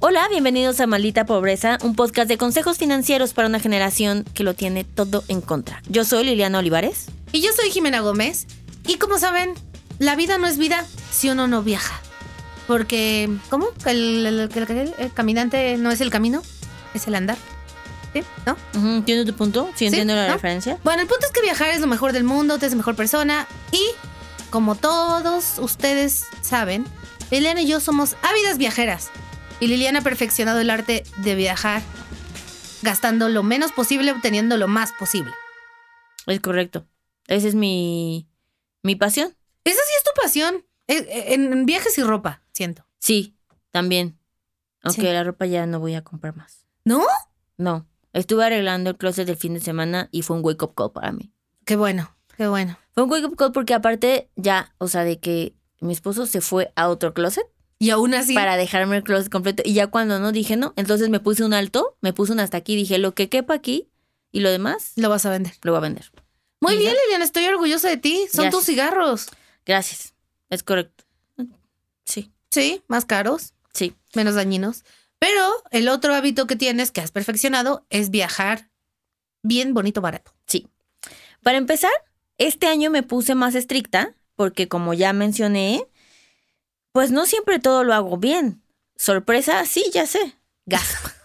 Hola, bienvenidos a Maldita Pobreza, un podcast de consejos financieros para una generación que lo tiene todo en contra. Yo soy Liliana Olivares. Y yo soy Jimena Gómez. Y como saben, la vida no es vida si uno no viaja. Porque, ¿cómo? El, el- el- el- el caminante no es el camino, es el andar. ¿Sí? ¿No? ¿Entiendo tu punto? Sí, entiendo la ¿No? referencia. Bueno, el punto es que viajar es lo mejor del mundo, te hace mejor persona. Y, como todos ustedes saben, Liliana y yo somos ávidas viajeras. Y Liliana ha perfeccionado el arte de viajar, gastando lo menos posible, obteniendo lo más posible. Es correcto. Esa es mi, mi pasión. Esa sí es tu pasión. Eh, eh, En viajes y ropa, siento. Sí, también. Aunque Sí. la ropa ya no voy a comprar más. ¿No? No. Estuve arreglando el closet del fin de semana y fue un wake up call para mí. Qué bueno, qué bueno. Fue un wake up call porque aparte ya, o sea, de que mi esposo se fue a otro closet Y aún así. para dejarme el closet completo. Y ya cuando no dije no, entonces me puse un alto, me puse un hasta aquí, dije lo que quepa aquí y lo demás Lo vas a vender. lo voy a vender. Muy ¿Y bien, ya? Liliana, estoy orgullosa de ti. Son Gracias. tus cigarros. Gracias. Es correcto. Sí, Sí, más caros, sí. menos dañinos. Pero el otro hábito que tienes, que has perfeccionado, es viajar bien, bonito, barato. Sí. Para empezar, este año me puse más estricta porque como ya mencioné, pues no siempre todo lo hago bien. Sorpresa, sí, ya sé. Gasp.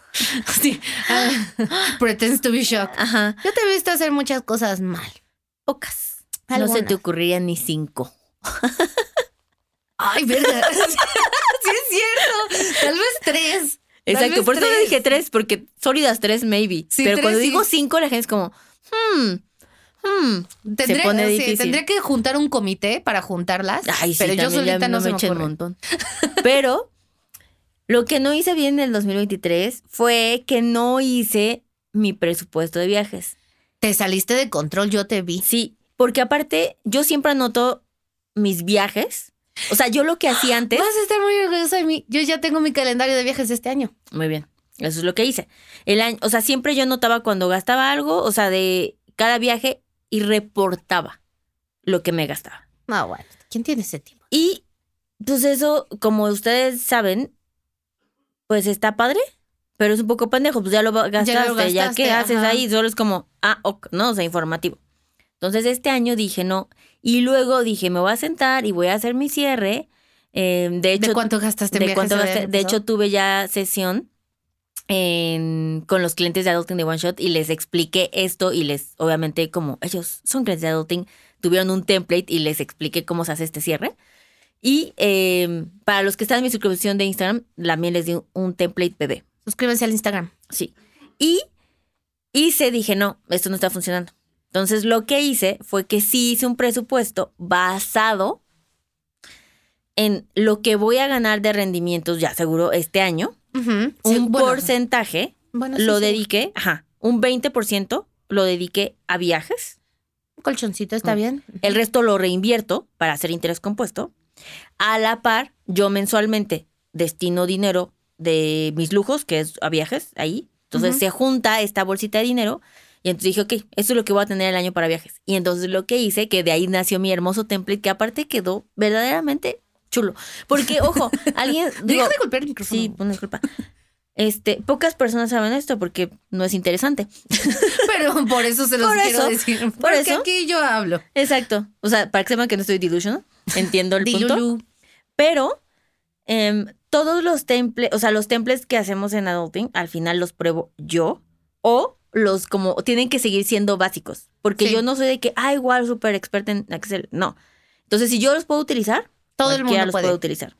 Sí. Ah, pretends to be shocked. Ajá. Yo te he visto hacer muchas cosas mal. Pocas. No se te ocurrirían ni cinco. Ay, verga. sí es cierto. Tal vez tres. Exacto, vez por eso tres. dije tres, porque sólidas tres, maybe. Sí, Pero tres cuando sí. digo cinco, la gente es como, hmm, hmm. Tendré, se pone sí, tendría que juntar un comité para juntarlas. Ay, sí, pero yo solita no, se me eché un montón. Pero lo que no hice bien en el 2023 fue que no hice mi presupuesto de viajes. Te saliste de control, yo te vi. Sí, porque aparte yo siempre anoto mis viajes. O sea, yo lo que hacía antes... Vas a estar muy orgullosa de mí. Yo ya tengo mi calendario de viajes de este año. Muy bien, eso es lo que hice. El año, o sea, siempre yo anotaba cuando gastaba algo, o sea, de cada viaje y reportaba lo que me gastaba. No, bueno. ¿Quién tiene ese tiempo? Y pues eso, como ustedes saben, pues está padre, pero es un poco pendejo, pues ya lo gastaste, ya, gastaste, qué haces ahí, solo es como, ah, ok, ¿no? O sea, informativo. Entonces este año dije no, y luego dije, me voy a sentar y voy a hacer mi cierre. Eh, de hecho, ¿De cuánto gastaste de cuánto gasté. De hecho, tuve ya sesión en- con los clientes de Adulting de One Shot y les expliqué esto y les, obviamente, como ellos son clientes de Adulting, tuvieron un template y les expliqué cómo se hace este cierre. Y eh, para los que están en mi suscripción de Instagram, también les di un, un template bebé. Suscríbanse al Instagram. Sí. Y hice, dije, no, esto no está funcionando. Entonces lo que hice fue que sí hice un presupuesto basado en lo que voy a ganar de rendimientos, ya seguro, este año. Un bueno, porcentaje bueno, sí, lo sí. dediqué, ajá, un 20% lo dediqué a viajes. Un colchoncito, está Mm. bien. El resto lo reinvierto para hacer interés compuesto. A la par, yo mensualmente destino dinero de mis lujos, que es a viajes, ahí. Entonces se junta esta bolsita de dinero y entonces dije, ok, esto es lo que voy a tener el año para viajes. Y entonces lo que hice, que de ahí nació mi hermoso template, que aparte quedó verdaderamente chulo. Porque, ojo, alguien... digo, Deja de golpear el micrófono. Sí, una disculpa. Este, pocas personas saben esto porque no es interesante. Pero por eso se los Por quiero eso, decir. por Porque eso. aquí yo hablo. Exacto. O sea, para que sepan que no estoy delusional, entiendo el punto. Pero em, todos los temples, o sea, los temples que hacemos en adulting, al final los pruebo yo o los como tienen que seguir siendo básicos. Porque Sí. yo no soy de que, ah, igual, súper experta en Excel. No. Entonces, si yo los puedo utilizar, Todo el mundo los puede. utilizar.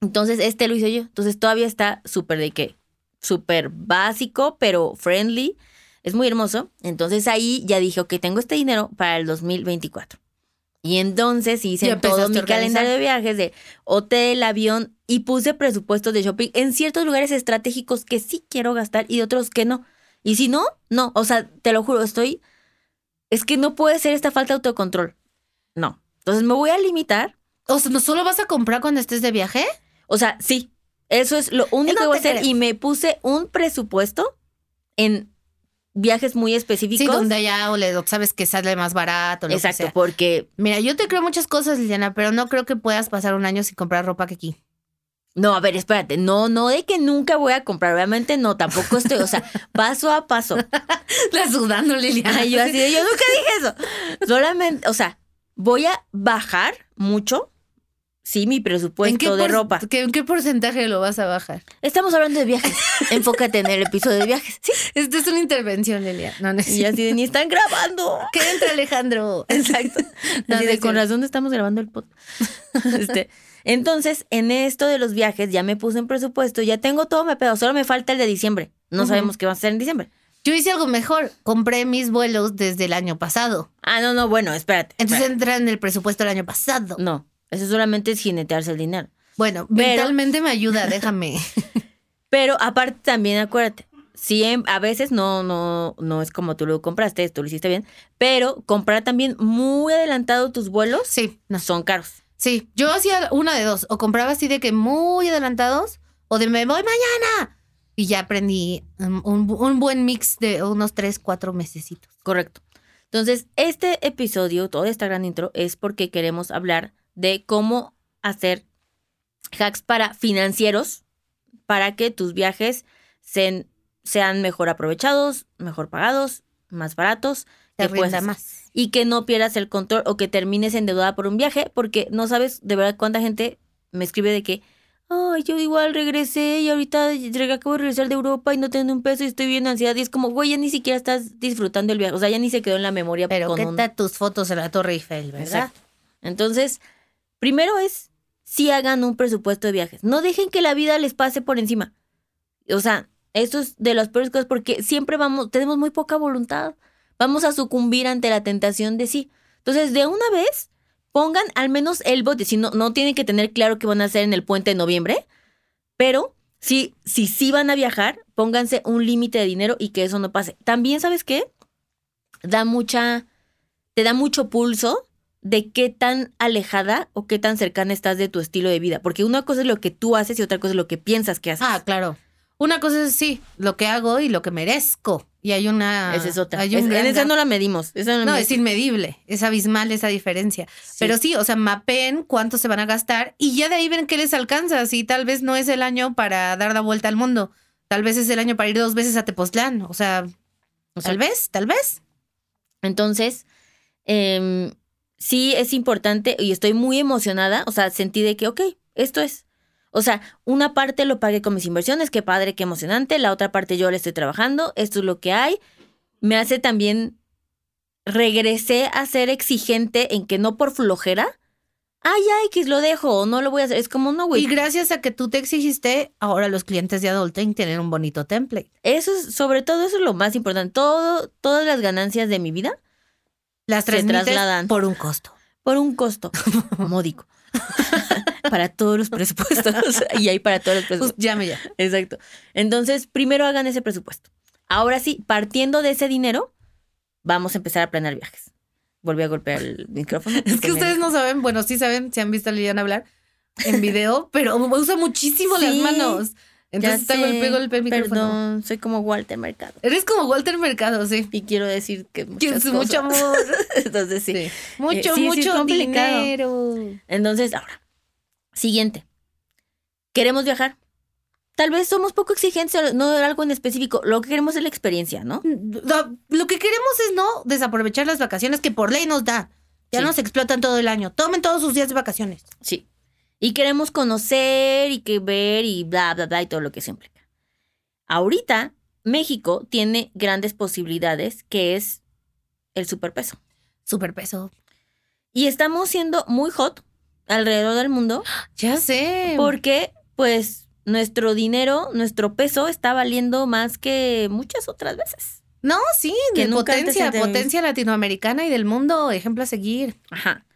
Entonces, este lo hice yo. Entonces, todavía está súper de que, súper básico, pero friendly. Es muy hermoso. Entonces, ahí ya dije, ok, tengo este dinero para el 2024. Y entonces hice Ya todo mi calendario de viajes de hotel, avión y puse presupuestos de shopping en ciertos lugares estratégicos que sí quiero gastar y otros que no. Y si no, no. O sea, te lo juro, estoy. Es que no puede ser esta falta de autocontrol. No. Entonces me voy a limitar. O sea, ¿no solo vas a comprar cuando estés de viaje? O sea, sí. Eso es lo único No que voy a hacer. creo. Y me puse un presupuesto en viajes muy específicos. Sí, donde allá o le sabes que sale más barato. Lo Exacto, Que sea. porque Mira, yo te creo muchas cosas, Liliana, pero no creo que puedas pasar un año sin comprar ropa que aquí. No, a ver, espérate. No, no de que nunca voy a comprar. Obviamente no, tampoco estoy. O sea, paso a paso. La sudando, Liliana. Ay, yo así de, yo nunca dije eso. Solamente, o sea, voy a bajar mucho, sí, mi presupuesto de ropa. qué- ¿En qué porcentaje lo vas a bajar? Estamos hablando de viajes. Enfócate en el episodio de viajes. Sí. Esta es una intervención, Liliana. No, no Y así de, ni están grabando. ¿Qué entra, Alejandro? Exacto. No, Así de, con razón estamos grabando el podcast. Este, entonces, en esto de los viajes, ya me puse en presupuesto, ya tengo todo mapeado, solo me falta el de diciembre. No sabemos qué va a ser en diciembre. Yo hice algo mejor. Compré mis vuelos desde el año pasado. Ah, no, no, bueno, espérate. Entonces espérate. entra en el presupuesto del año pasado. No, eso solamente es jinetearse el dinero. Bueno, Pero- mentalmente me ayuda, déjame. Pero aparte también acuérdate, si en- a veces no, no, no es como tú lo compraste, tú lo hiciste bien, pero comprar también muy adelantado tus vuelos Sí, no. son caros. Sí, yo hacía una de dos. O compraba así de que muy adelantados, o de me voy mañana. Y ya aprendí um, un, un buen mix de unos tres, cuatro mesecitos. Correcto. Entonces, este episodio, toda esta gran intro, es porque queremos hablar de cómo hacer hacks para financieros para que tus viajes sean, sean mejor aprovechados, mejor pagados, más baratos. Te que puedas más. y que no pierdas el control o que termines endeudada por un viaje, porque no sabes de verdad cuánta gente me escribe de que, ay, yo igual regresé y ahorita acabo de regresar de Europa y no tengo un peso y estoy bien ansiedad. Y es como, güey, ya ni siquiera estás disfrutando el viaje, o sea, ya ni se quedó en la memoria. Pero con qué un- tus fotos en la Torre Eiffel, ¿verdad? Exacto. Entonces, primero es, si hagan un presupuesto de viajes. No dejen que la vida les pase por encima. O sea, eso es de las peores cosas porque siempre vamos, tenemos muy poca voluntad. Vamos a sucumbir ante la tentación de sí. Entonces, de una vez, pongan al menos el bote. Si no, no tienen que tener claro qué van a hacer en el puente de noviembre, pero si, si sí van a viajar, pónganse un límite de dinero y que eso no pase. También, ¿sabes qué? Da mucha, te da mucho pulso de qué tan alejada o qué tan cercana estás de tu estilo de vida. Porque una cosa es lo que tú haces y otra cosa es lo que piensas que haces. Ah, claro. Una cosa es sí, lo que hago y lo que merezco. Y hay una. esa es otra. Hay un Es- gran en esa no la medimos. Esa no, No, es inmedible, es abismal esa diferencia. Pero sí, o sea, mapeen cuánto se van a gastar y ya de ahí ven qué les alcanza. Si tal vez no es el año para dar la vuelta al mundo, tal vez es el año para ir dos veces a Tepoztlán. O sea, O sea, tal vez, tal vez. Entonces, em, sí es importante y estoy muy emocionada. O sea, sentí de que, ok, esto es. O sea, una parte lo pagué con mis inversiones, qué padre, qué emocionante. La otra parte yo le estoy trabajando, esto es lo que hay. Me hace también, regresé a ser exigente en que no por flojera, ay, ay, que lo dejo o no lo voy a hacer. Es como, no, güey. Y gracias a que tú te exigiste, ahora los clientes de Adulting tienen un bonito template. Eso es, sobre todo, eso es lo más importante. Todo, todas las ganancias de mi vida Las Se transmites trasladan. por un costo. por un costo módico. para todos los presupuestos. y hay para todos los Pues presupuestos. llame ya. Exacto. Entonces, primero hagan ese presupuesto. Ahora sí, partiendo de ese dinero, vamos a empezar a planear viajes. Volví a golpear el micrófono. Es que ustedes no saben, bueno, sí saben, si han visto a Liliana hablar en video, pero usa muchísimo las manos. Entonces Ya está sé, el micrófono. Perdón, soy como Walter Mercado. Eres como Walter Mercado, sí. Y quiero decir que muchas es mucho cosas. amor. Entonces, sí. Sí. Mucho, Eh, sí, mucho complicado. dinero. Entonces, ahora, siguiente. ¿Queremos viajar? Tal vez somos poco exigentes, no de algo en específico. Lo que queremos es la experiencia, ¿no? Lo, lo que queremos es no desaprovechar las vacaciones que por ley nos da. Ya nos explotan todo el año. Tomen todos sus días de vacaciones. Sí. Y queremos conocer y que ver y bla, bla, bla y todo lo que eso implica. Ahorita, México tiene grandes posibilidades, que es el superpeso. Superpeso. Y estamos siendo muy hot alrededor del mundo Ya sé. porque, pues, nuestro dinero, nuestro peso está valiendo más que muchas otras veces. No, sí, Que de potencia, potencia latinoamericana y del mundo, ejemplo a seguir. Ajá.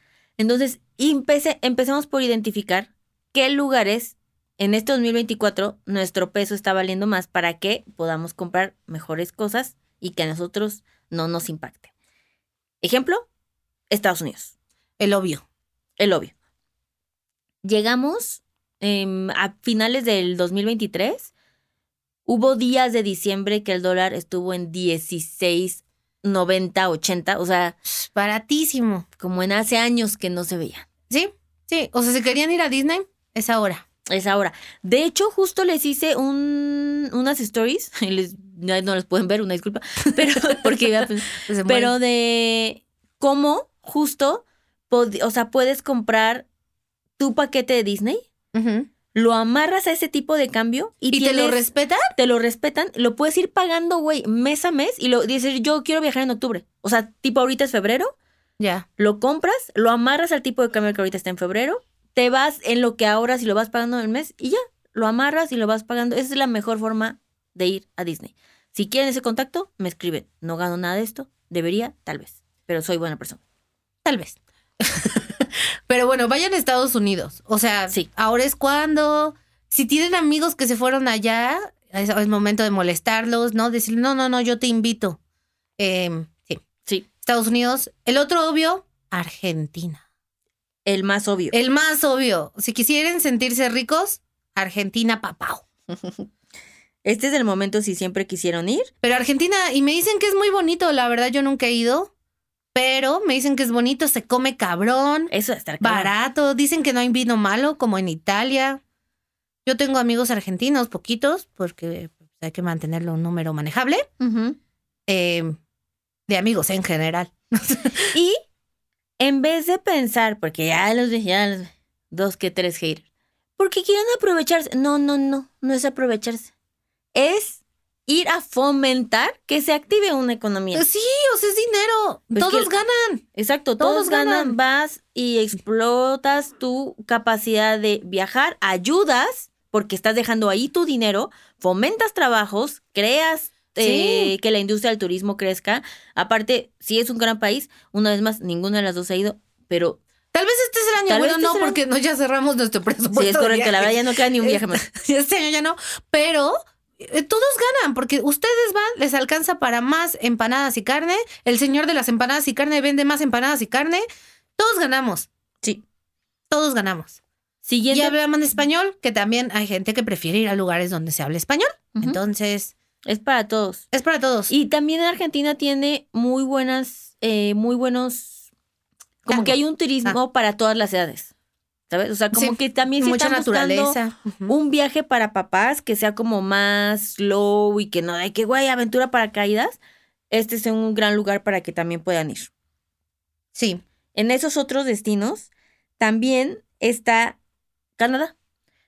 Entonces, empecemos por identificar qué lugares en este 2024 nuestro peso está valiendo más para que podamos comprar mejores cosas y que a nosotros no nos impacte. Ejemplo, Estados Unidos, El obvio. el obvio. Llegamos em, a finales del 2023. Hubo días de diciembre que el dólar estuvo en 16, 90, 80, o sea, Baratísimo. como en hace años que no se veía. Sí, sí. O sea, si querían ir a Disney, es ahora. Es ahora. De hecho, justo les hice un, unas stories. y les- no las pueden ver, una disculpa. Pero, porque, pues, pero de cómo justo, o sea, puedes comprar tu paquete de Disney. Lo amarras a ese tipo de cambio y, ¿Y te lo respetan? te lo respetan, lo puedes ir pagando, güey, mes a mes y lo dices, yo quiero viajar en octubre. O sea, tipo ahorita es febrero, Ya. lo compras, lo amarras al tipo de cambio que ahorita está en febrero, te vas en lo que ahora si lo vas pagando en el mes y ya, lo amarras y lo vas pagando. Esa es la mejor forma de ir a Disney. Si quieren ese contacto, me escriben. No gano nada de esto, debería, tal vez, pero soy buena persona. Tal vez. Pero bueno, vayan a Estados Unidos. O sea, Sí. ahora es cuando. Si tienen amigos que se fueron allá, es, es momento de molestarlos, ¿no? Decirle, no, no, no, yo te invito. Em, sí. Sí, Estados Unidos. El otro obvio, Argentina. el más obvio. El más obvio. Si quisieran sentirse ricos, Argentina, papau. Este es el momento si siempre quisieron ir. Pero Argentina, y me dicen que es muy bonito, la verdad yo nunca he ido, pero me dicen que es bonito, se come cabrón, Eso cabrón. barato, dicen que no hay vino malo como en Italia. Yo tengo amigos argentinos, poquitos, porque pues, hay que mantenerlo un número manejable, eh, de amigos en general. Y en vez de pensar, porque ya los ya los- dos que tres haters, porque quieren aprovecharse. No, no, no, no es aprovecharse. Es ir a fomentar que se active una economía. Sí, o sea, es dinero, Pues todos que- ganan. Exacto, todos, todos ganan, ganan. vas y explotas tu capacidad de viajar, ayudas, porque estás dejando ahí tu dinero, fomentas trabajos, creas eh, Sí. que la industria del turismo crezca. Aparte, si es un gran país, una vez más, ninguna de las dos ha ido, pero Tal vez este es el año, Tal bueno, este no, porque no ya cerramos nuestro presupuesto. sí es correcto, la verdad ya no queda ni un viaje más. Este año ya no, pero todos ganan porque ustedes van, les alcanza para más empanadas y carne. El señor de las empanadas y carne vende más empanadas y carne. Todos ganamos, Sí. todos ganamos. Siguiente. Y hablan español, que también hay gente que prefiere ir a lugares donde se habla español. Entonces, Es para todos. es para todos. Y también Argentina tiene muy buenas, eh, muy buenos, como Tango. que hay un turismo para todas las edades. ¿Sabes? O sea, como Sí, que también se Mucha naturaleza. Un viaje para papás que sea como más slow y que no de que, güey, aventura para caídas. Este es un gran lugar para que también puedan ir. Sí. En esos otros destinos también está Canadá.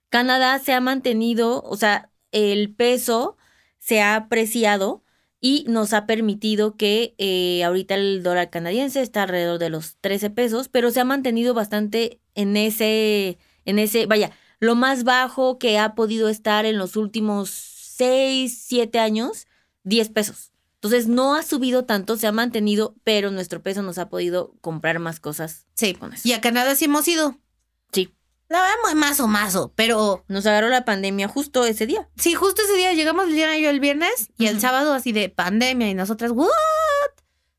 Canadá se ha mantenido, o sea, el peso se ha apreciado y nos ha permitido que eh, ahorita el dólar canadiense está alrededor de los 13 pesos, pero se ha mantenido bastante en ese, en ese, vaya, lo más bajo que ha podido estar en los últimos 6, 7 años, 10 pesos. Entonces no ha subido tanto, se ha mantenido, pero nuestro peso nos ha podido comprar más cosas. Sí. Con eso. Y a Canadá sí hemos ido. Sí. La verdad, más o mazo, pero Nos agarró la pandemia justo ese día. Sí, justo ese día llegamos Liliana y yo el viernes y el sábado así de pandemia y nosotras, ¿what?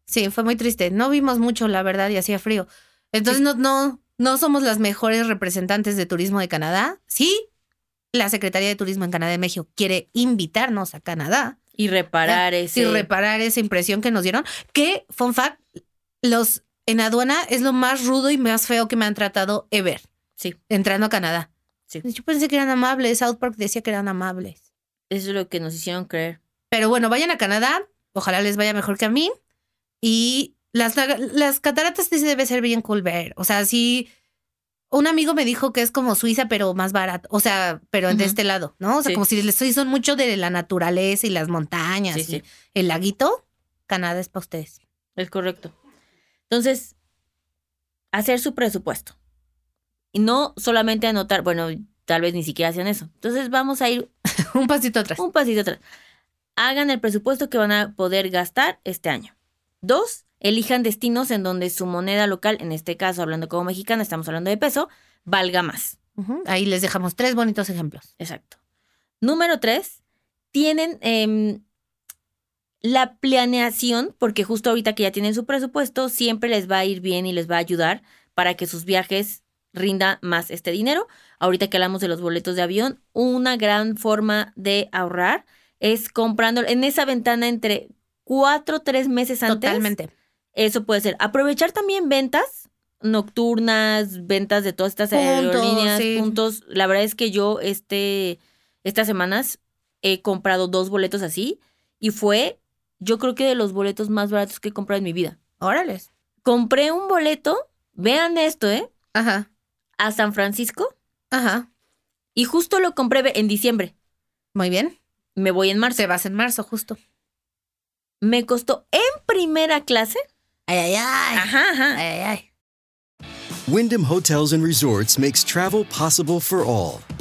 Sí, fue muy triste. No vimos mucho, la verdad, y hacía frío. Entonces no, no, no somos las mejores representantes de turismo de Canadá. Sí, la Secretaría de Turismo en Canadá de México quiere invitarnos a Canadá Y reparar ese. y reparar esa impresión que nos dieron. Que, fun fact, los en aduana es lo más rudo y más feo que me han tratado ever Sí, entrando a Canadá. Sí. Yo pensé que eran amables. South Park decía que eran amables. Eso es lo que nos hicieron creer. Pero bueno, vayan a Canadá. Ojalá les vaya mejor que a mí. Y las, las cataratas sí debe ser bien cool ver. O sea, sí. Un amigo me dijo que es como Suiza, pero más barato. O sea, pero de este lado, ¿no? O sea, Sí. como si les son mucho de la naturaleza y las montañas Sí, y sí. el laguito. Canadá es para ustedes. Es correcto. Entonces, hacer su presupuesto. Y no solamente anotar, bueno, tal vez ni siquiera hacen eso. Entonces, vamos a ir Un pasito atrás. un pasito atrás. Hagan el presupuesto que van a poder gastar este año. Dos, elijan destinos en donde su moneda local, en este caso hablando como mexicana, estamos hablando de peso, valga más. Ahí les dejamos tres bonitos ejemplos. Exacto. Número tres, tienen em, la planeación, porque justo ahorita que ya tienen su presupuesto, siempre les va a ir bien y les va a ayudar para que sus viajes rinda más este dinero. Ahorita que hablamos de los boletos de avión, una gran forma de ahorrar es comprando en esa ventana entre cuatro o tres meses antes. Totalmente. Eso puede ser. Aprovechar también ventas nocturnas, ventas de todas estas aerolíneas, sí. puntos. La verdad es que yo este, estas semanas he comprado dos boletos así y fue, yo creo que de los boletos más baratos que he comprado en mi vida. Órales. Compré un boleto, vean esto, ¿eh? Ajá. A San Francisco Ajá. y justo lo compré en diciembre. Muy bien. Me voy en marzo. Se vas en marzo, justo. Me costó en primera clase. Ay, ay, ay. Ajá, ajá. Ay, ay, ay. Wyndham Hotels and Resorts makes travel possible for all.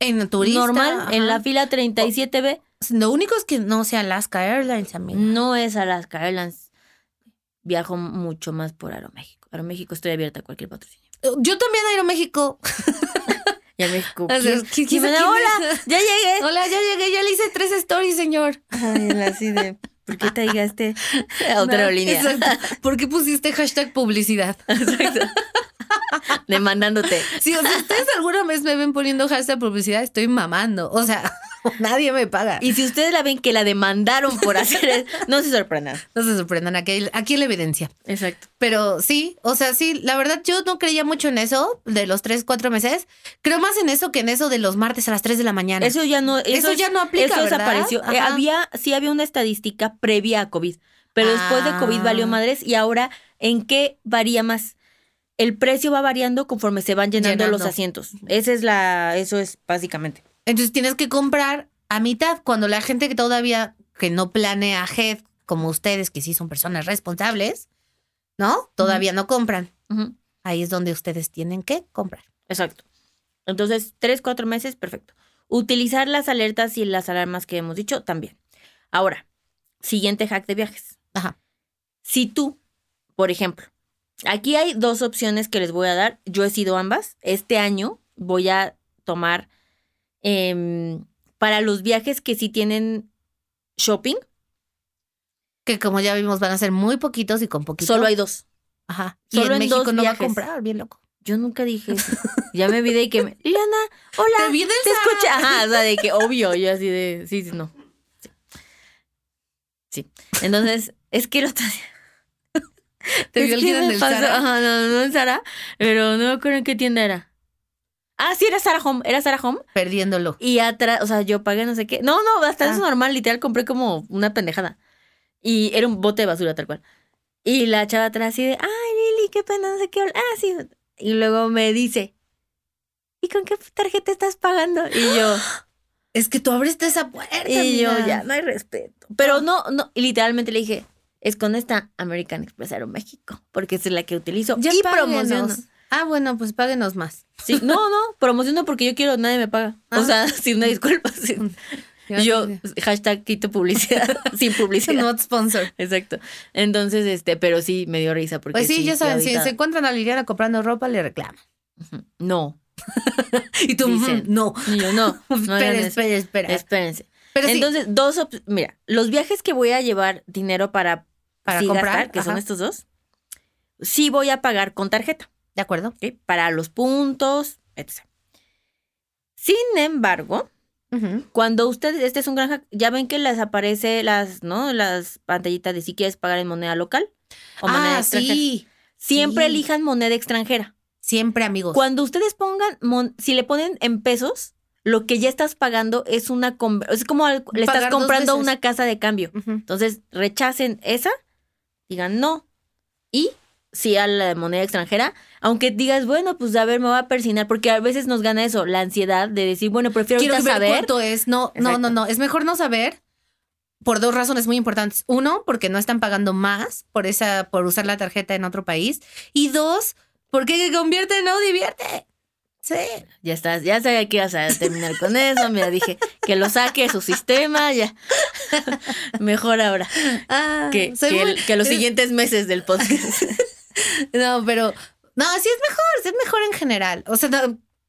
En el turista. normal en la fila 37B. Lo único es que no sea Alaska Airlines, amiga. No es Alaska Airlines. Viajo mucho más por Aeroméxico. Aeroméxico estoy abierta a cualquier patrocinio. Yo también a Aeroméxico. Y Aeroméxico. O sea, ¿quién- ¿quién- quién me da? Hola, ya llegué. Hola, ya llegué, ya le hice tres stories, señor. Ay, así de, ¿por qué te digaste a otra No, aerolínea? exacto. ¿Por qué pusiste hashtag publicidad? Demandándote. Sí, o sea, ustedes alguna vez me ven poniendo hashtag publicidad, estoy mamando. O sea, nadie me paga. Y si ustedes la ven que la demandaron por hacer eso, no se sorprendan. no se sorprendan, aquí, aquí la evidencia. Exacto. Pero sí, o sea, sí, la verdad yo no creía mucho en eso de los tres, cuatro meses. Creo más en eso que en eso de los martes a las 3 de la mañana. Eso ya no, Eso es- ya no aplica, Eso ¿verdad? desapareció. Eh, había, sí había una estadística previa a COVID, pero después de COVID valió Ah. madres y ahora, ¿en qué varía más? El precio va variando conforme se van llenando, Llenando. los asientos. Esa es la, eso es básicamente. Entonces tienes que comprar a mitad cuando la gente que todavía que no planea ahead, como ustedes que sí son personas responsables, ¿no? Todavía no compran. Ahí es donde ustedes tienen que comprar. Exacto. Entonces, tres, cuatro meses, perfecto. Utilizar las alertas y las alarmas que hemos dicho también. Ahora, siguiente hack de viajes. Ajá. Si tú, por ejemplo, aquí hay dos opciones que les voy a dar. Yo he sido ambas. Este año voy a tomar em, para los viajes que sí tienen shopping, Que como ya vimos van a ser muy poquitos y con poquito. solo hay dos. Ajá. solo y en, en México dos no va a comprar, bien loco. Yo nunca dije eso. Ya me vi de que me... Liliana, hola. Te vi del Te escuché. Ajá, o sea, de que obvio. Yo así de... Sí, sí, no. Sí. Sí. Entonces, es que día. Te vio el que día en me el pasó- Zara. Ajá, no, no en Zara, pero no me acuerdo en qué tienda era. Ah, sí, era Zara Home, era Zara Home. Perdiéndolo. Y atrás, o sea, yo pagué no sé qué. No, no, hasta Ah. eso normal, literal, compré como una pendejada. Y era un bote de basura, tal cual. Y la chava atrás así de, ay, Lili, qué pena, no sé qué. Ah, sí. Y luego me dice, ¿y con qué tarjeta estás pagando? Y yo, Es que tú abriste esa puerta. y yo, ya, no hay respeto. Pero no, no, y literalmente le dije, es con esta American Express Aeroméxico, porque es la que utilizo. Ya y páguenos. promociono. Ah, bueno, pues páguenos más. Sí, no, no, promociono porque yo quiero, nadie me paga. O Ah. sea, sin una disculpa. Yo, hashtag quito publicidad, sin publicidad. Not sponsor. Exacto. Entonces, este, pero sí me dio risa porque Pues sí, ya saben, si se encuentran a Liliana comprando ropa, le reclaman. No. Y tú, Dicen. "Mm, no. Y yo, no. eso. espera, espera. Espérense. Pero sí, Entonces, dos mira, los viajes que voy a llevar dinero para, Para sí comprar, gastar, que son estos dos, sí voy a pagar con tarjeta, de acuerdo. Para los puntos, etc. Sin embargo. Cuando ustedes, este es un granja, ya ven que les aparece las, ¿no? Las pantallitas de si quieres pagar en moneda local o moneda Ah, extranjera. sí. Siempre sí. elijan moneda extranjera. Siempre, amigos. Cuando ustedes pongan, mon- si le ponen en pesos, lo que ya estás pagando es una, es como le estás Pagar comprando una casa de cambio. Entonces, rechacen esa, digan no. Y sí a la moneda extranjera, aunque digas, bueno, pues a ver, me voy a persinar, porque a veces nos gana eso, la ansiedad de decir, bueno, prefiero Quiero ahorita saber. cuánto es. No, no, no, no. Es mejor no saber por dos razones muy importantes. Uno, porque no están pagando más por esa, por usar la tarjeta en otro país. Y dos, porque convierte no divierte. Sí. Ya estás, ya sabía que ibas a terminar con eso. Mira, dije que lo saque de su sistema, ya. Mejor ahora Ah, que, que, muy- el- que los es- siguientes meses del podcast. No, pero no, sí es mejor, sí es mejor en general. O sea, no,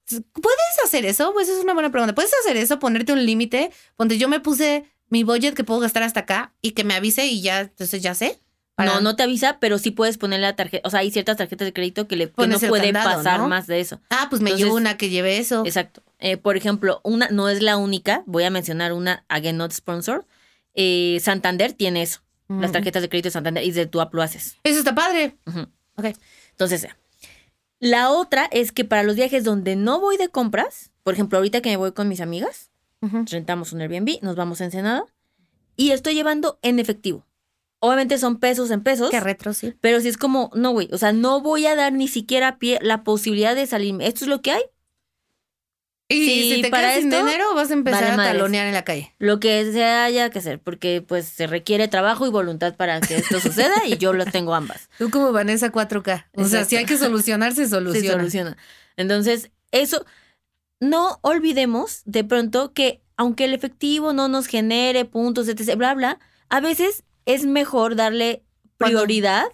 ¿puedes hacer eso? Pues es una buena pregunta. ¿Puedes hacer eso? Ponerte un límite. Ponte, yo me puse mi budget que puedo gastar hasta acá y que me avise y ya, entonces ya sé. Para- No, no te avisa, pero sí puedes poner la tarjeta. O sea, hay ciertas tarjetas de crédito que, le, que no Pones el puede candado, pasar ¿no? más de eso. Ah, pues me Entonces- llevo una que lleve eso. Exacto. Eh, por ejemplo, una no es la única. Voy a mencionar una, again, not sponsor. Eh, Santander tiene eso. Las Mm. tarjetas de crédito de Santander y de tu app lo haces. Eso está padre. Ujú. Ok. Entonces, la otra es que para los viajes donde no voy de compras, por ejemplo, ahorita que me voy con mis amigas, rentamos un Airbnb, nos vamos a Ensenada y estoy llevando en efectivo. Obviamente son pesos en pesos, Qué retro, sí. pero si es como, no, güey, o sea, no voy a dar ni siquiera pie la posibilidad de salirme. Esto es lo que hay, Y Sí, si te para quedas sin esto, dinero, vas a empezar vale a madres. talonear en la calle. lo que se haya que hacer, porque pues se requiere trabajo y voluntad para que esto suceda y yo lo tengo ambas. Tú como Vanessa 4K. O sea, si hay que solucionar, se Se soluciona. soluciona. Entonces, eso, no olvidemos de pronto que aunque el efectivo no nos genere puntos, etc., bla, bla, a veces es mejor darle prioridad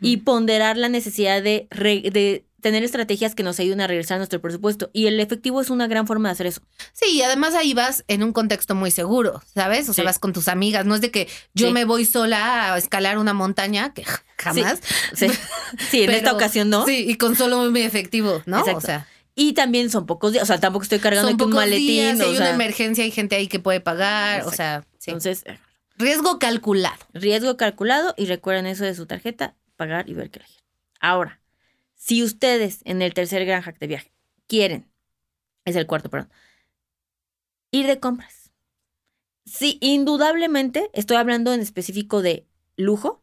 y ponderar la necesidad de, re- de tener estrategias que nos ayuden a regresar a nuestro presupuesto. Y el efectivo es una gran forma de hacer eso. Sí, y además ahí vas en un contexto muy seguro, ¿sabes? O sea, vas con tus amigas. No es de que yo Sí. me voy sola a escalar una montaña, que jamás. Sí, sí en esta ocasión no. Sí, y con solo mi efectivo, ¿no? Exacto. O sea, Y también son pocos días, o sea, tampoco estoy cargando son aquí un maletín. días, o hay una sea, emergencia, hay gente ahí que puede pagar. O sea, sí. Entonces, riesgo calculado. riesgo calculado y recuerden eso de su tarjeta, pagar y ver qué elegir. Ahora, si ustedes en el tercer gran hack de viaje quieren, es el cuarto, perdón, ir de compras. Sí, indudablemente, estoy hablando en específico de lujo.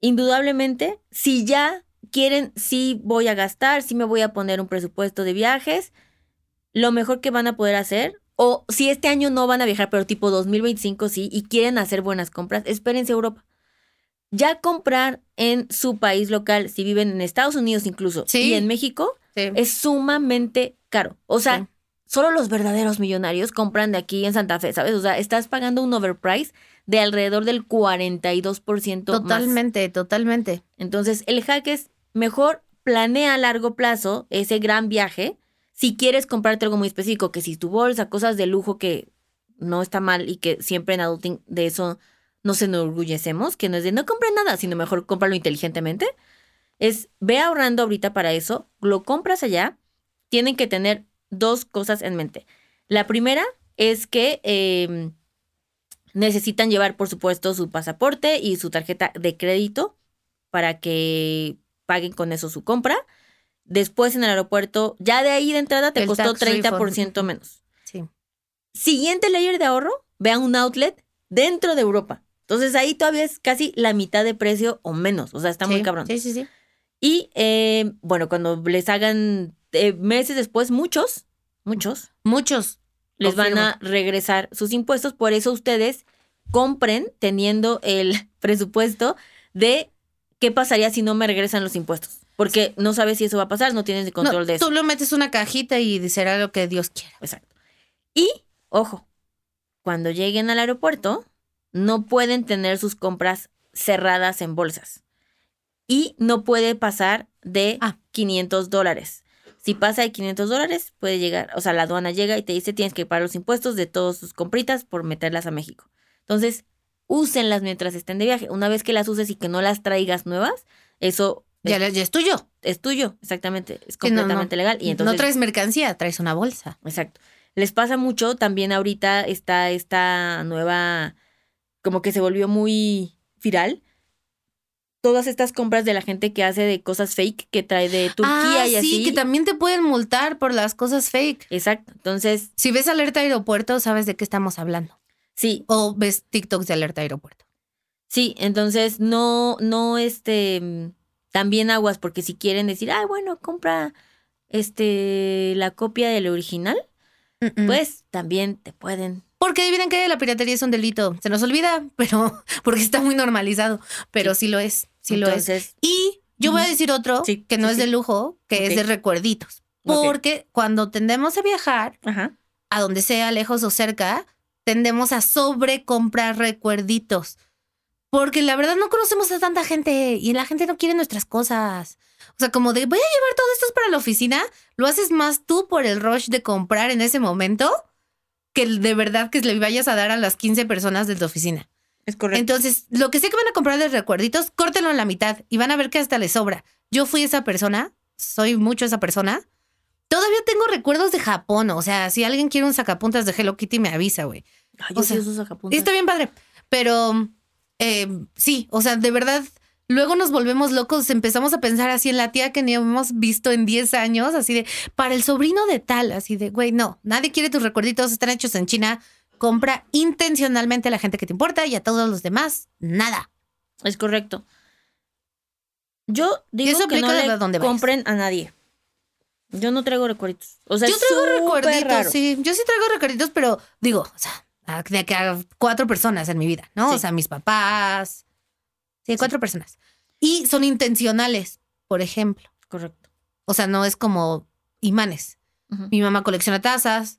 Indudablemente, si ya quieren, sí voy a gastar, sí me voy a poner un presupuesto de viajes, lo mejor que van a poder hacer, o si este año no van a viajar, pero tipo 2025 sí, y quieren hacer buenas compras, espérense a Europa. Ya comprar en su país local, si viven en Estados Unidos incluso, Sí. y en México, Sí. es sumamente caro. O sea, Sí. solo los verdaderos millonarios compran de aquí en Santa Fe, ¿sabes? O sea, estás pagando un overprice de alrededor del 42% más. Totalmente, totalmente. Entonces, el hack es mejor planea a largo plazo ese gran viaje. Si quieres comprarte algo muy específico, que si tu bolsa, cosas de lujo que no está mal y que siempre en adulting de eso nos enorgullecemos, que no es de no compre nada, sino mejor cómpralo inteligentemente, es ve ahorrando ahorita para eso, lo compras allá, tienen que tener dos cosas en mente. La primera es que eh, Necesitan llevar, por supuesto, su pasaporte y su tarjeta de crédito para que paguen con eso su compra. Después en el aeropuerto, ya de ahí de entrada te El costó tax refund. 30% menos. Sí. Siguiente layer de ahorro, vean un outlet dentro de Europa. Entonces ahí todavía es casi la mitad de precio o menos. O sea, está muy cabrón. Sí, sí, sí. Y eh, bueno, cuando les hagan eh, meses después, muchos, muchos, Muchos. les van a regresar sus impuestos. Por eso ustedes compren teniendo el presupuesto de qué pasaría si no me regresan los impuestos. Porque no sabes si eso va a pasar, no tienes control No, de eso. Tú lo metes una cajita y será lo que Dios quiera. Exacto. Y, ojo, cuando lleguen al aeropuerto, no pueden tener sus compras cerradas en bolsas. Y no puede pasar de Ah. 500 dólares. Si pasa de 500 dólares, puede llegar, o sea, la aduana llega y te dice tienes que pagar los impuestos de todas sus compritas por meterlas a México. Entonces, úsenlas mientras estén de viaje. Una vez que las uses y que no las traigas nuevas, eso Ya, es, ya es tuyo. es tuyo, exactamente. Es Que no, no. completamente legal. Y entonces, no traes mercancía, traes una bolsa. Exacto. Les pasa mucho, también ahorita está esta nueva, como que se volvió muy viral. Todas estas compras de la gente que hace de cosas fake que trae de Turquía ah, y así. sí, que también te pueden multar por las cosas fake. Exacto. Entonces, Si ves alerta aeropuerto, sabes de qué estamos hablando. sí, O ves TikToks de alerta aeropuerto. sí. Entonces, no, no, este, también aguas, porque si quieren decir, ah, bueno, compra, este, la copia del original, pues también te pueden. Porque adivinen que la piratería es un delito. Se nos olvida, pero porque está muy normalizado. Pero sí, lo es, sí lo es. Y yo voy a decir otro Sí, que no sí, es de lujo, que es de recuerditos. Porque cuando tendemos a viajar, ajá. a donde sea, lejos o cerca, tendemos a sobrecomprar recuerditos. Porque la verdad no conocemos a tanta gente y la gente no quiere nuestras cosas. O sea, como de voy a llevar todo esto para la oficina, lo haces más tú por el rush de comprar en ese momento que de verdad que le vayas a dar a las 15 personas de tu oficina. Es correcto. Entonces, lo que sé que van a comprar de recuerditos, córtenlo a la mitad y van a ver que hasta les sobra. Yo fui esa persona, soy mucho esa persona. Todavía tengo recuerdos de Japón. O sea, si alguien quiere un sacapuntas de Hello Kitty, me avisa, güey. Ay, o yo sí uso sacapuntas. Está bien padre. Pero eh, sí, o sea, de verdad, luego nos volvemos locos. Empezamos a pensar así en la tía que ni hemos visto en 10 años, así de, para el sobrino de tal, así de, güey, no, nadie quiere tus recuerditos, están hechos en China. Compra intencionalmente a la gente que te importa y a todos los demás, nada. Es correcto. Yo digo eso que no le donde compren a nadie. Yo no traigo recuerditos. O sea, yo traigo recuerditos, raro. sí. Yo sí traigo recuerditos, pero digo, o sea, a- de que a cuatro personas en mi vida, ¿no? Sí. O sea, mis papás. Sí, cuatro personas. Y son intencionales, por ejemplo. Correcto. O sea, no es como imanes. Mi mamá colecciona tazas,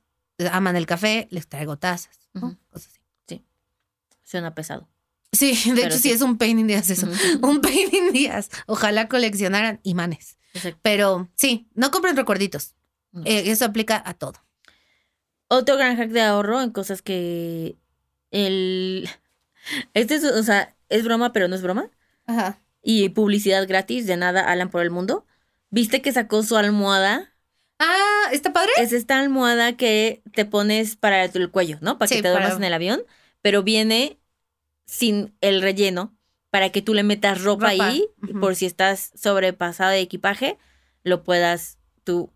aman el café, les traigo tazas, ¿no? Cosas así. Suena pesado. Sí, de Pero hecho sí. sí. es un pain in the ass eso. Un pain in ass. Ojalá coleccionaran imanes. Exacto. Pero sí, no compren recuerditos. No. Eh, eso aplica a todo. Otro gran hack de ahorro en cosas que el este es, o sea, es broma, pero no es broma. Ajá. Y publicidad gratis de nada Alan por el mundo. ¿Viste que sacó su almohada? Ah, ¿está padre? Es esta almohada que te pones para el cuello, ¿no? Para que te duermas para- en el avión, pero viene sin el relleno para que tú le metas ropa, Ropa, ahí por si estás sobrepasado de equipaje, lo puedas tú,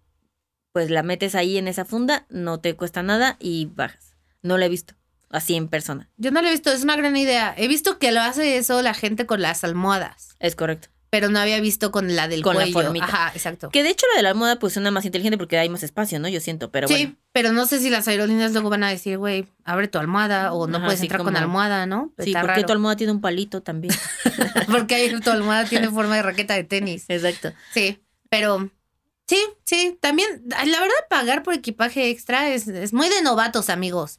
pues la metes ahí en esa funda, no te cuesta nada y bajas. No lo he visto así en persona. Yo no lo he visto, es una gran idea. He visto que lo hace eso la gente con las almohadas, Es correcto. pero no había visto con la del Con la formita. Ajá, exacto. Que de hecho la de la almohada pues suena más inteligente porque hay más espacio, ¿no? Yo siento, pero sí, bueno. pero no sé si las aerolíneas luego van a decir, güey, abre tu almohada o no Ajá, puedes entrar con almohada, ¿no? Sí, porque raro. tu almohada tiene un palito también. Porque ahí tu almohada tiene forma de raqueta de tenis. Exacto. Sí, pero sí, sí, también, la verdad, pagar por equipaje extra es, es muy de novatos, amigos.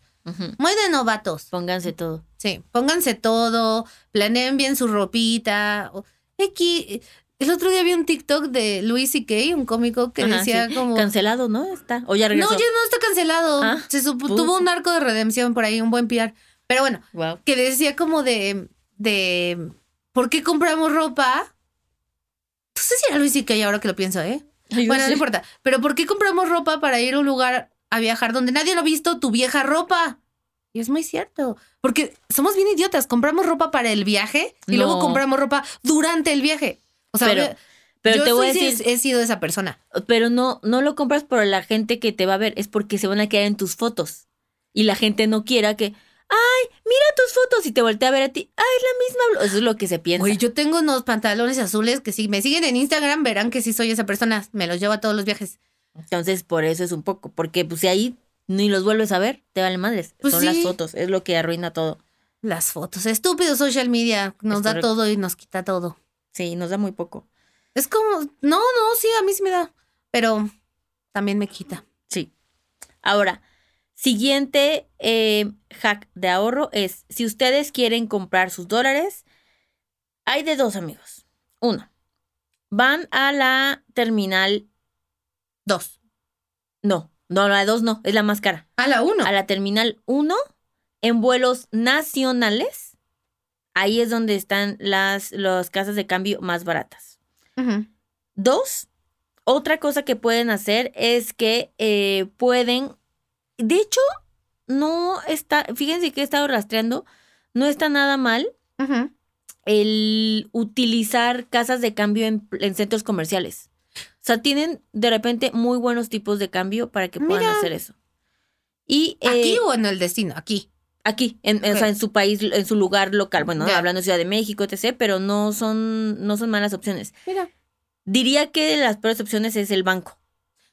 Muy de novatos. Pónganse todo. Sí, pónganse todo, planeen bien su ropita. Aquí, el otro día vi un TikTok de Luis C.K., un cómico que Ajá, decía sí. como... Cancelado, ¿no? Está. O ya no, regresó. ya no está cancelado. Ah, Se supo- tuvo un arco de redención por ahí, un buen PR. Pero bueno, Wow. que decía como de, de ¿por qué compramos ropa? No sé si era Luis C.K. ahora que lo pienso, ¿eh? Bueno, no importa. Pero ¿por qué compramos ropa para ir a un lugar a viajar donde nadie lo ha visto tu vieja ropa? Y es muy cierto. Porque somos bien idiotas. Compramos ropa para el viaje y luego compramos ropa durante el viaje. O sea, Pero- pero yo te voy a decir- he sido esa persona. Pero no, no lo compras por la gente que te va a ver, es porque se van a quedar en tus fotos. Y la gente no quiera que, ay, mira tus fotos y te voltea a ver a ti. Ay, es la misma. blu-". Eso es lo que se piensa. Güey, yo tengo unos pantalones azules que si me siguen en Instagram verán que sí soy esa persona. Me los llevo a todos los viajes. Entonces, por eso es un poco. Porque pues si ahí ni los vuelves a ver, te vale madres. Pues Son sí. las fotos, es lo que arruina todo. Las fotos. Estúpido social media. Nos Es da correcto. todo y nos quita todo. Sí, nos da muy poco. Es como, no, no, sí, a mí sí me da. Pero también me quita. Sí. Ahora, siguiente eh, hack de ahorro es, si ustedes quieren comprar sus dólares, hay de dos amigos. Uno, van a la terminal, Dos. no, no, la de dos no, es la más cara. A la uno. A la terminal 1 en vuelos nacionales. Ahí es donde están las, las casas de cambio más baratas. Dos, otra cosa que pueden hacer es que eh, pueden, de hecho, no está, fíjense que he estado rastreando, no está nada mal el utilizar casas de cambio en, en centros comerciales. O sea, tienen de repente muy buenos tipos de cambio para que puedan Mira. hacer eso. Y eh, ¿Aquí o en el destino? Aquí. Aquí, en, o sea, en su país, en su lugar local. Bueno, hablando de Ciudad de México, etc., pero no son, no son malas opciones. Mira. Diría que las peores opciones es el banco.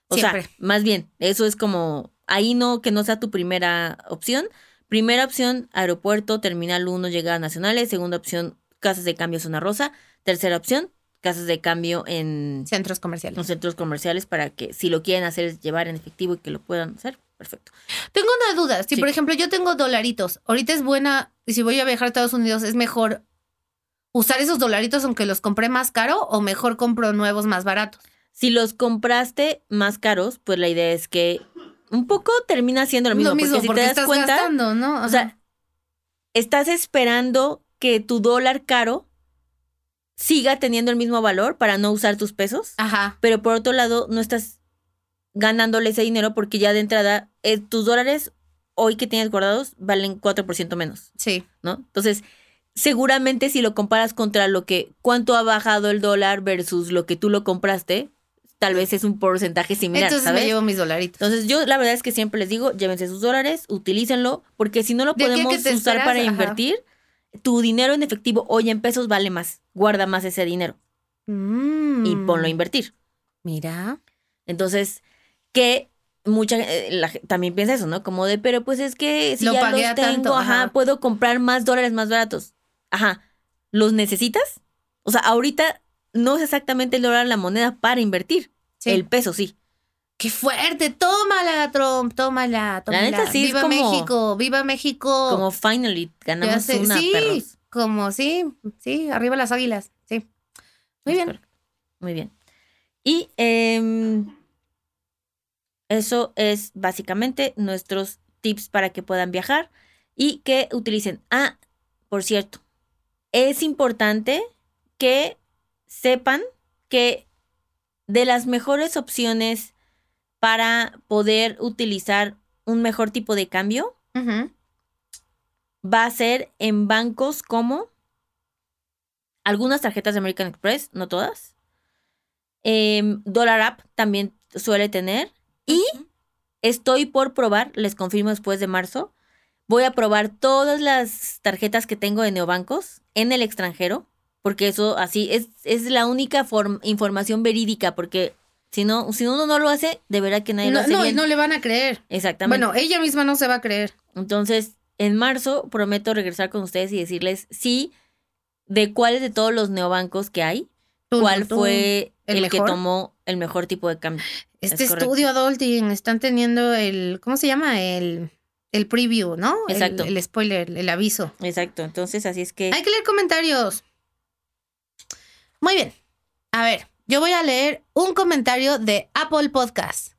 O Siempre. sea, más bien, eso es como, ahí no, que no sea tu primera opción. Primera opción, aeropuerto, terminal 1, llegadas nacionales. Segunda opción, casas de cambio zona rosa. Tercera opción, casas de cambio en Centros comerciales. los centros comerciales para que si lo quieren hacer es llevar en efectivo y que lo puedan hacer. Perfecto. Tengo una duda. Si, Sí. por ejemplo, yo tengo dolaritos, ahorita es buena, y si voy a viajar a Estados Unidos, ¿es mejor usar esos dolaritos aunque los compré más caro o mejor compro nuevos más baratos? Si los compraste más caros, pues la idea es que un poco termina siendo lo mismo. porque si te das estás cuenta, gastando, ¿no? o sea, estás esperando que tu dólar caro siga teniendo el mismo valor para no usar tus pesos, Ajá. pero por otro lado no estás ganándole ese dinero porque ya de entrada eh, tus dólares hoy que tienes guardados valen 4% menos. Sí. ¿no? Entonces, seguramente si lo comparas contra lo que, cuánto ha bajado el dólar versus lo que tú lo compraste, tal vez es un porcentaje similar, Entonces ¿sabes? me llevo mis dolaritos. Entonces, yo la verdad es que siempre les digo, llévense sus dólares, utilícenlo, porque si no lo podemos usar esperas, para ajá. invertir, tu dinero en efectivo hoy en pesos vale más. Guarda más ese dinero Mm. y ponlo a invertir. Mira. Entonces, que mucha eh, la también piensa eso, ¿no? Como de, pero pues es que si Lo ya los tengo, tanto, ajá, ajá. puedo comprar más dólares más baratos. Ajá. ¿Los necesitas? O sea, ahorita no es exactamente el dólar la moneda para invertir. Sí. El peso sí. ¡Qué fuerte! Tómala, Trump, tómala, tómala. neta sí es ¡Viva como- México! ¡Viva México! Como finally ganamos sé, una, sí, perros. como sí, sí, arriba las águilas, sí. Muy Es bien. Muy bien. Y em, eso es básicamente nuestros tips para que puedan viajar y que utilicen. Ah, por cierto, es importante que sepan que de las mejores opciones para poder utilizar un mejor tipo de cambio va a ser en bancos como algunas tarjetas de American Express, no todas. Em, Dollar App también suele tener. Y estoy por probar, les confirmo después de marzo, voy a probar todas las tarjetas que tengo de neobancos en el extranjero, porque eso así es, es la única form- información verídica, porque si no, si uno no lo hace, de verdad que nadie lo No, hace no, bien. no le van a creer. Exactamente. Bueno, ella misma no se va a creer. Entonces, en marzo prometo regresar con ustedes y decirles sí de cuáles de todos los neobancos que hay, Tú, cuál tú, fue ¿El el, que tomó el mejor tipo de cambio. Este Es estudio Adulting están teniendo el, ¿cómo se llama? El, el preview, ¿no? El- Exacto. El, spoiler, el aviso. Exacto. Entonces, así es que Hay que leer comentarios. Muy bien. A ver, yo voy a leer un comentario de Apple Podcast.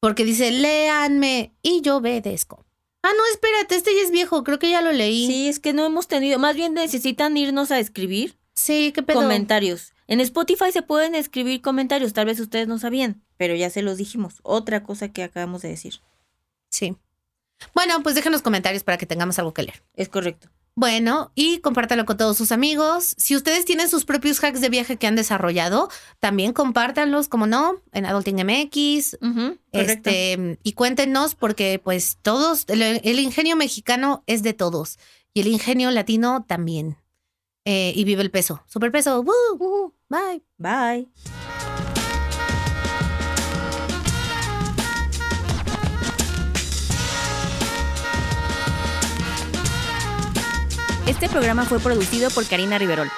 Porque dice, léanme y yo obedezco. Ah, no, espérate, este ya es viejo, creo que ya lo leí. sí, es que no hemos tenido, más bien necesitan irnos a escribir Sí, qué pedo. comentarios. En Spotify se pueden escribir comentarios, tal vez ustedes no sabían, pero ya se los dijimos. Otra cosa que acabamos de decir. Sí. Bueno, pues déjenos comentarios para que tengamos algo que leer. Es correcto. Bueno, y compártalo con todos sus amigos. Si ustedes tienen sus propios hacks de viaje que han desarrollado, también compártanlos, como no, en Adulting MX. Este, y cuéntenos, porque pues todos, el, el ingenio mexicano es de todos. Y el ingenio latino también. Eh, y vive el peso. Superpeso. ¡Woo! Bye. Bye. Este programa fue producido por Karina Riverol.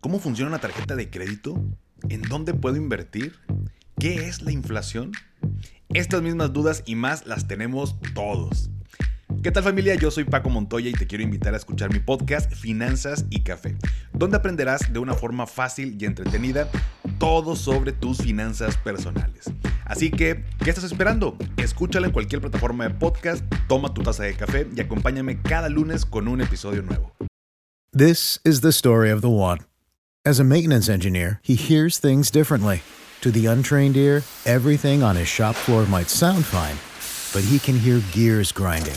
¿Cómo funciona una tarjeta de crédito? ¿En dónde puedo invertir? ¿Qué es la inflación? Estas mismas dudas y más las tenemos todos. ¿Qué tal familia? Yo soy Paco Montoya y te quiero invitar a escuchar mi podcast Finanzas y Café, donde aprenderás de una forma fácil y entretenida todo sobre tus finanzas personales. Así que, ¿qué estás esperando? Escúchala en cualquier plataforma de podcast, toma tu taza de café y acompáñame cada lunes con un episodio nuevo. This is the story of the one. As a maintenance engineer, he hears things differently. To the untrained ear, everything on his shop floor might sound fine, but he can hear gears grinding